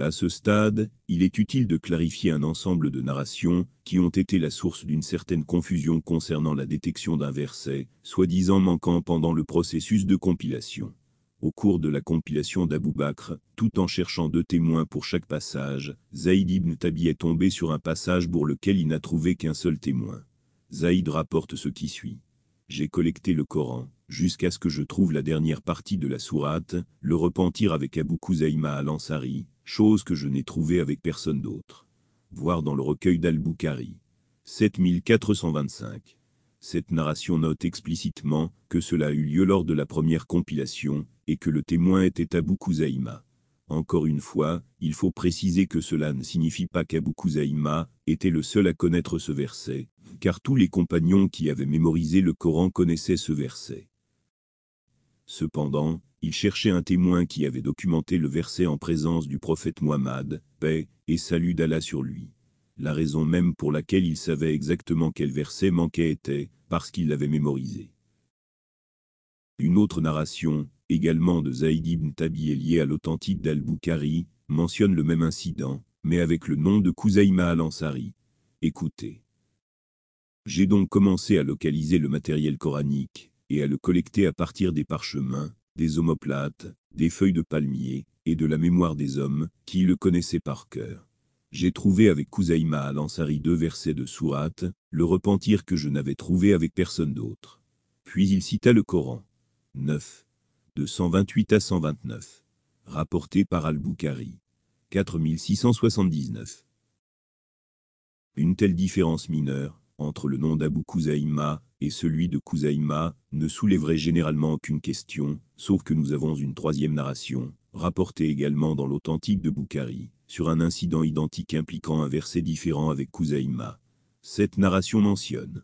À ce stade, il est utile de clarifier un ensemble de narrations qui ont été la source d'une certaine confusion concernant la détection d'un verset, soi-disant manquant pendant le processus de compilation. Au cours de la compilation d'Abou Bakr, tout en cherchant deux témoins pour chaque passage, Zaïd ibn Tabi est tombé sur un passage pour lequel il n'a trouvé qu'un seul témoin. Zaïd rapporte ce qui suit. J'ai collecté le Coran, jusqu'à ce que je trouve la dernière partie de la sourate, le repentir avec Abu Kouzaïma al-Ansari, chose que je n'ai trouvée avec personne d'autre. Voir dans le recueil d'Al-Bukhari. 7425. Cette narration note explicitement que cela a eu lieu lors de la première compilation, et que le témoin était Abu Kouzaïma. Encore une fois, il faut préciser que cela ne signifie pas qu'Abu Kouzaïma était le seul à connaître ce verset, car tous les compagnons qui avaient mémorisé le Coran connaissaient ce verset. Cependant, il cherchait un témoin qui avait documenté le verset en présence du prophète Muhammad, paix et salut d'Allah sur lui. La raison même pour laquelle il savait exactement quel verset manquait était parce qu'il l'avait mémorisé. Une autre narration, également de Zaïd ibn Tabi liée à l'authentique d'Al-Bukhari, mentionne le même incident, mais avec le nom de Kouzaïma al-Ansari. Écoutez. J'ai donc commencé à localiser le matériel coranique, et à le collecter à partir des parchemins, des omoplates, des feuilles de palmier, et de la mémoire des hommes, qui le connaissaient par cœur. J'ai trouvé avec Kouzaïma al-Ansari deux versets de sourate, le repentir que je n'avais trouvé avec personne d'autre. Puis il cita le Coran. 9. De 128 à 129. Rapporté par Al-Bukhari. 4679. Une telle différence mineure, entre le nom d'Abu Kouzaïma et celui de Kouzaïma, ne soulèverait généralement aucune question, sauf que nous avons une troisième narration, rapportée également dans l'authentique de Bukhari, sur un incident identique impliquant un verset différent avec Kouzaïma. Cette narration mentionne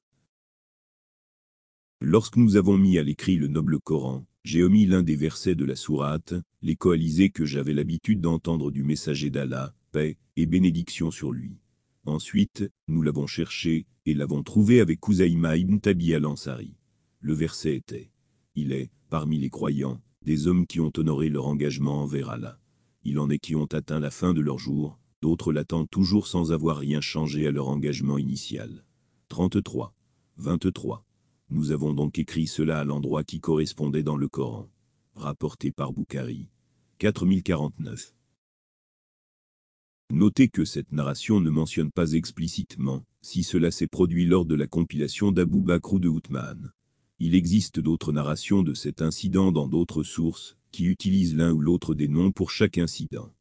Lorsque nous avons mis à l'écrit le noble Coran, j'ai omis l'un des versets de la sourate, les coalisés que j'avais l'habitude d'entendre du messager d'Allah, paix et bénédiction sur lui. Ensuite, nous l'avons cherché, et l'avons trouvé avec Kouzaïma ibn Tabi al-Ansari. Le verset était Il est, parmi les croyants, des hommes qui ont honoré leur engagement envers Allah il en est qui ont atteint la fin de leur jour, d'autres l'attendent toujours sans avoir rien changé à leur engagement initial. 33. 23. Nous avons donc écrit cela à l'endroit qui correspondait dans le Coran. Rapporté par Boukhari. 4049. Notez que cette narration ne mentionne pas explicitement si cela s'est produit lors de la compilation d'Abu Bakr ou de Outman. Il existe d'autres narrations de cet incident dans d'autres sources, qui utilisent l'un ou l'autre des noms pour chaque incident.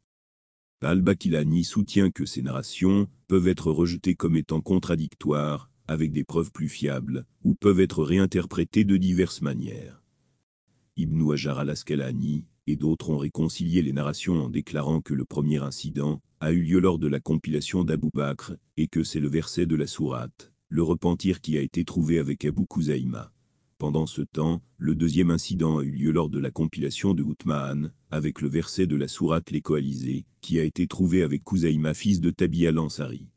Al-Bakilani soutient que ces narrations peuvent être rejetées comme étant contradictoires, avec des preuves plus fiables, ou peuvent être réinterprétées de diverses manières. Ibn Hajar al-Asqalani et d'autres ont réconcilié les narrations en déclarant que le premier incident a eu lieu lors de la compilation d'Abu Bakr, et que c'est le verset de la sourate, le repentir qui a été trouvé avec Abu Kouzaïma. Pendant ce temps, le deuxième incident a eu lieu lors de la compilation de Outmaan, avec le verset de la sourate Les Coalisés, qui a été trouvé avec Kouzaïma fils de Tabi al-Ansari.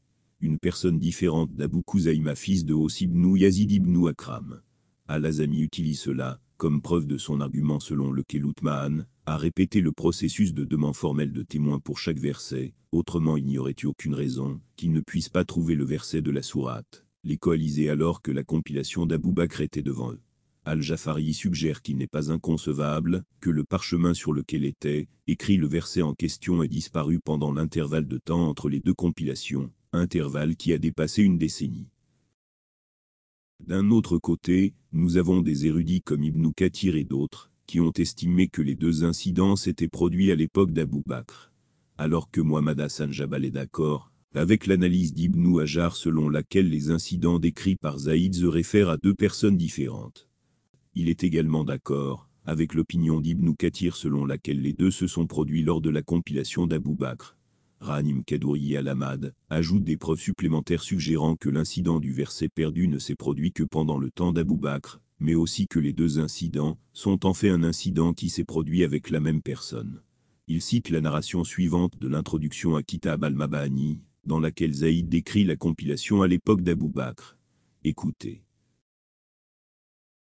Une personne différente d'Abu Kouzaïma fils de Os ibn Yazid ibn Akram. Al-Azami utilise cela, comme preuve de son argument selon lequel Outmaan a répété le processus de demande formelle de témoins pour chaque verset, autrement il n'y aurait eu aucune raison qu'il ne puisse pas trouver le verset de la sourate. Les coalisés alors que la compilation d'Abou Bakr était devant eux. Al-Jafari suggère qu'il n'est pas inconcevable que le parchemin sur lequel était écrit le verset en question ait disparu pendant l'intervalle de temps entre les deux compilations, intervalle qui a dépassé une décennie. D'un autre côté, nous avons des érudits comme Ibn Kathir et d'autres, qui ont estimé que les deux incidents s'étaient produits à l'époque d'Abou Bakr. Alors que Muhammad Hassan Jabal est d'accord, avec l'analyse d'Ibn Hajar selon laquelle les incidents décrits par Zaïd se réfèrent à deux personnes différentes. Il est également d'accord avec l'opinion d'Ibn Kathir selon laquelle les deux se sont produits lors de la compilation d'Abou Bakr. Ranim Kadouri al-Ahmad ajoute des preuves supplémentaires suggérant que l'incident du verset perdu ne s'est produit que pendant le temps d'Abou Bakr, mais aussi que les deux incidents sont en fait un incident qui s'est produit avec la même personne. Il cite la narration suivante de l'introduction à Kitab al-Mabani, dans laquelle Zaïd décrit la compilation à l'époque d'Abou Bakr. Écoutez.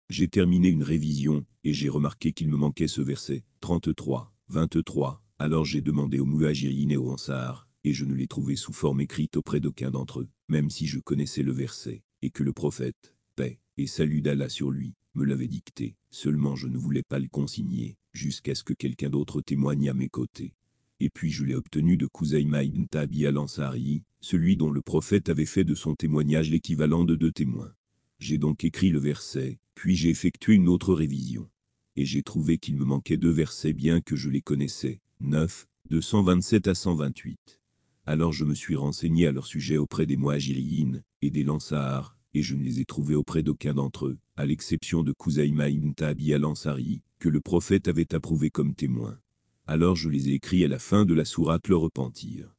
J'ai terminé une révision, et j'ai remarqué qu'il me manquait ce verset, 33, 23, Alors j'ai demandé aux Muhajirin et aux Ansar, et je ne l'ai trouvé sous forme écrite auprès d'aucun d'entre eux, même si je connaissais le verset, et que le prophète, paix et salut d'Allah sur lui, me l'avait dicté, seulement je ne voulais pas le consigner, jusqu'à ce que quelqu'un d'autre témoigne à mes côtés. Et puis je l'ai obtenu de Kouzaïma ibn Tabi al-Ansari, celui dont le prophète avait fait de son témoignage l'équivalent de deux témoins. J'ai donc écrit le verset, puis j'ai effectué une autre révision. Et j'ai trouvé qu'il me manquait deux versets bien que je les connaissais, 9, de 127 à 128. Alors je me suis renseigné à leur sujet auprès des Moagiriyin et des Lansar, et je ne les ai trouvés auprès d'aucun d'entre eux, à l'exception de Kouzaïma ibn Tabi al-Ansari, que le prophète avait approuvé comme témoin. Alors je les ai écrits à la fin de la sourate Le Repentir.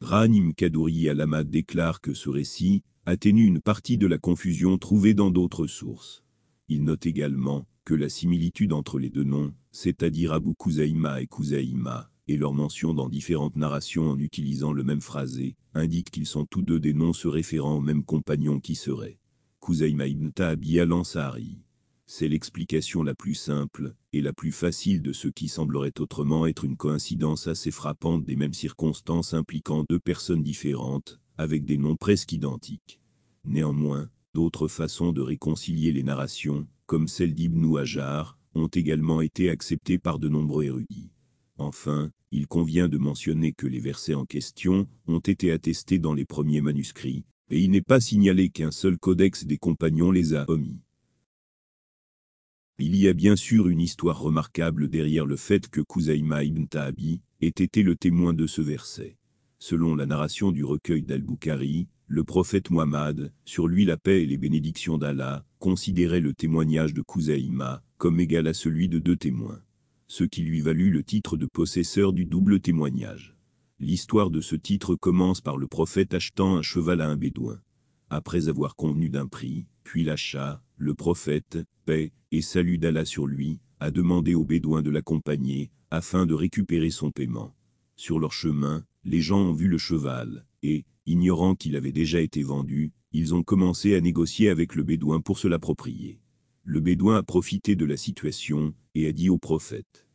Ranim Kadouri al déclare que ce récit atténue une partie de la confusion trouvée dans d'autres sources. Il note également la similitude entre les deux noms, c'est-à-dire Abu Kouzaïma et Kouzaïma, et leur mention dans différentes narrations en utilisant le même phrasé, indique qu'ils sont tous deux des noms se référant au même compagnon qui serait Kouzaïma ibn Ta'abi al-Ansari. C'est l'explication la plus simple et la plus facile de ce qui semblerait autrement être une coïncidence assez frappante des mêmes circonstances impliquant deux personnes différentes, avec des noms presque identiques. Néanmoins, d'autres façons de réconcilier les narrations, comme celle d'Ibn Hajar, ont également été acceptées par de nombreux érudits. Enfin, il convient de mentionner que les versets en question ont été attestés dans les premiers manuscrits, et il n'est pas signalé qu'un seul codex des compagnons les a omis. Il y a bien sûr une histoire remarquable derrière le fait que Kouzaïma ibn Ta'abi ait été le témoin de ce verset. Selon la narration du recueil d'Al-Bukhari, le prophète Muhammad, sur lui la paix et les bénédictions d'Allah, considérait le témoignage de Kouzaïma comme égal à celui de deux témoins ce qui lui valut le titre de possesseur du double témoignage. L'histoire de ce titre commence par le prophète achetant un cheval à un bédouin. Après avoir convenu d'un prix, puis l'achat, le prophète, paix et salut d'Allah sur lui, a demandé au bédouin de l'accompagner, afin de récupérer son paiement. Sur leur chemin, les gens ont vu le cheval, et, ignorant qu'il avait déjà été vendu, ils ont commencé à négocier avec le bédouin pour se l'approprier. Le bédouin a profité de la situation, et a dit au prophète,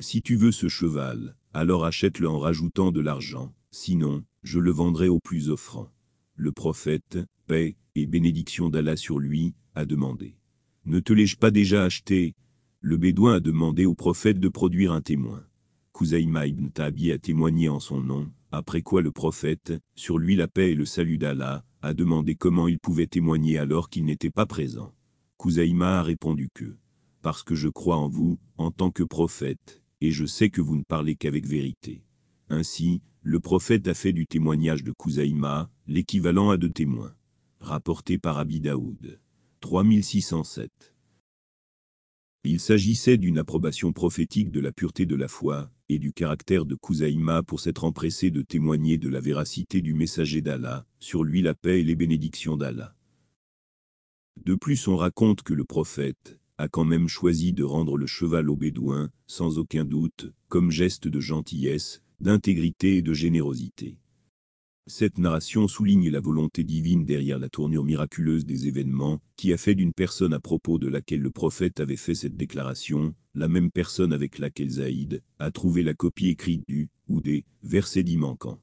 Si tu veux ce cheval, alors achète-le en rajoutant de l'argent, sinon, je le vendrai au plus offrant. Le prophète, paix et bénédiction d'Allah sur lui, a demandé. Ne te l'ai-je pas déjà acheté? Le bédouin a demandé au prophète de produire un témoin. Kouzaïma ibn Tabi a témoigné en son nom, après quoi le prophète, sur lui la paix et le salut d'Allah, a demandé comment il pouvait témoigner alors qu'il n'était pas présent. Kouzaïma a répondu que parce que je crois en vous, en tant que prophète, et je sais que vous ne parlez qu'avec vérité. Ainsi, le prophète a fait du témoignage de Kouzaïma l'équivalent à deux témoins. Rapporté par Abi Daoud. 3607. Il s'agissait d'une approbation prophétique de la pureté de la foi, et du caractère de Kouzaïma pour s'être empressé de témoigner de la véracité du messager d'Allah, sur lui la paix et les bénédictions d'Allah. De plus on raconte que le prophète, a quand même choisi de rendre le cheval au bédouin, sans aucun doute, comme geste de gentillesse, d'intégrité et de générosité. Cette narration souligne la volonté divine derrière la tournure miraculeuse des événements, qui a fait d'une personne à propos de laquelle le prophète avait fait cette déclaration, la même personne avec laquelle Zaïd a trouvé la copie écrite du, ou des, versets dits manquants.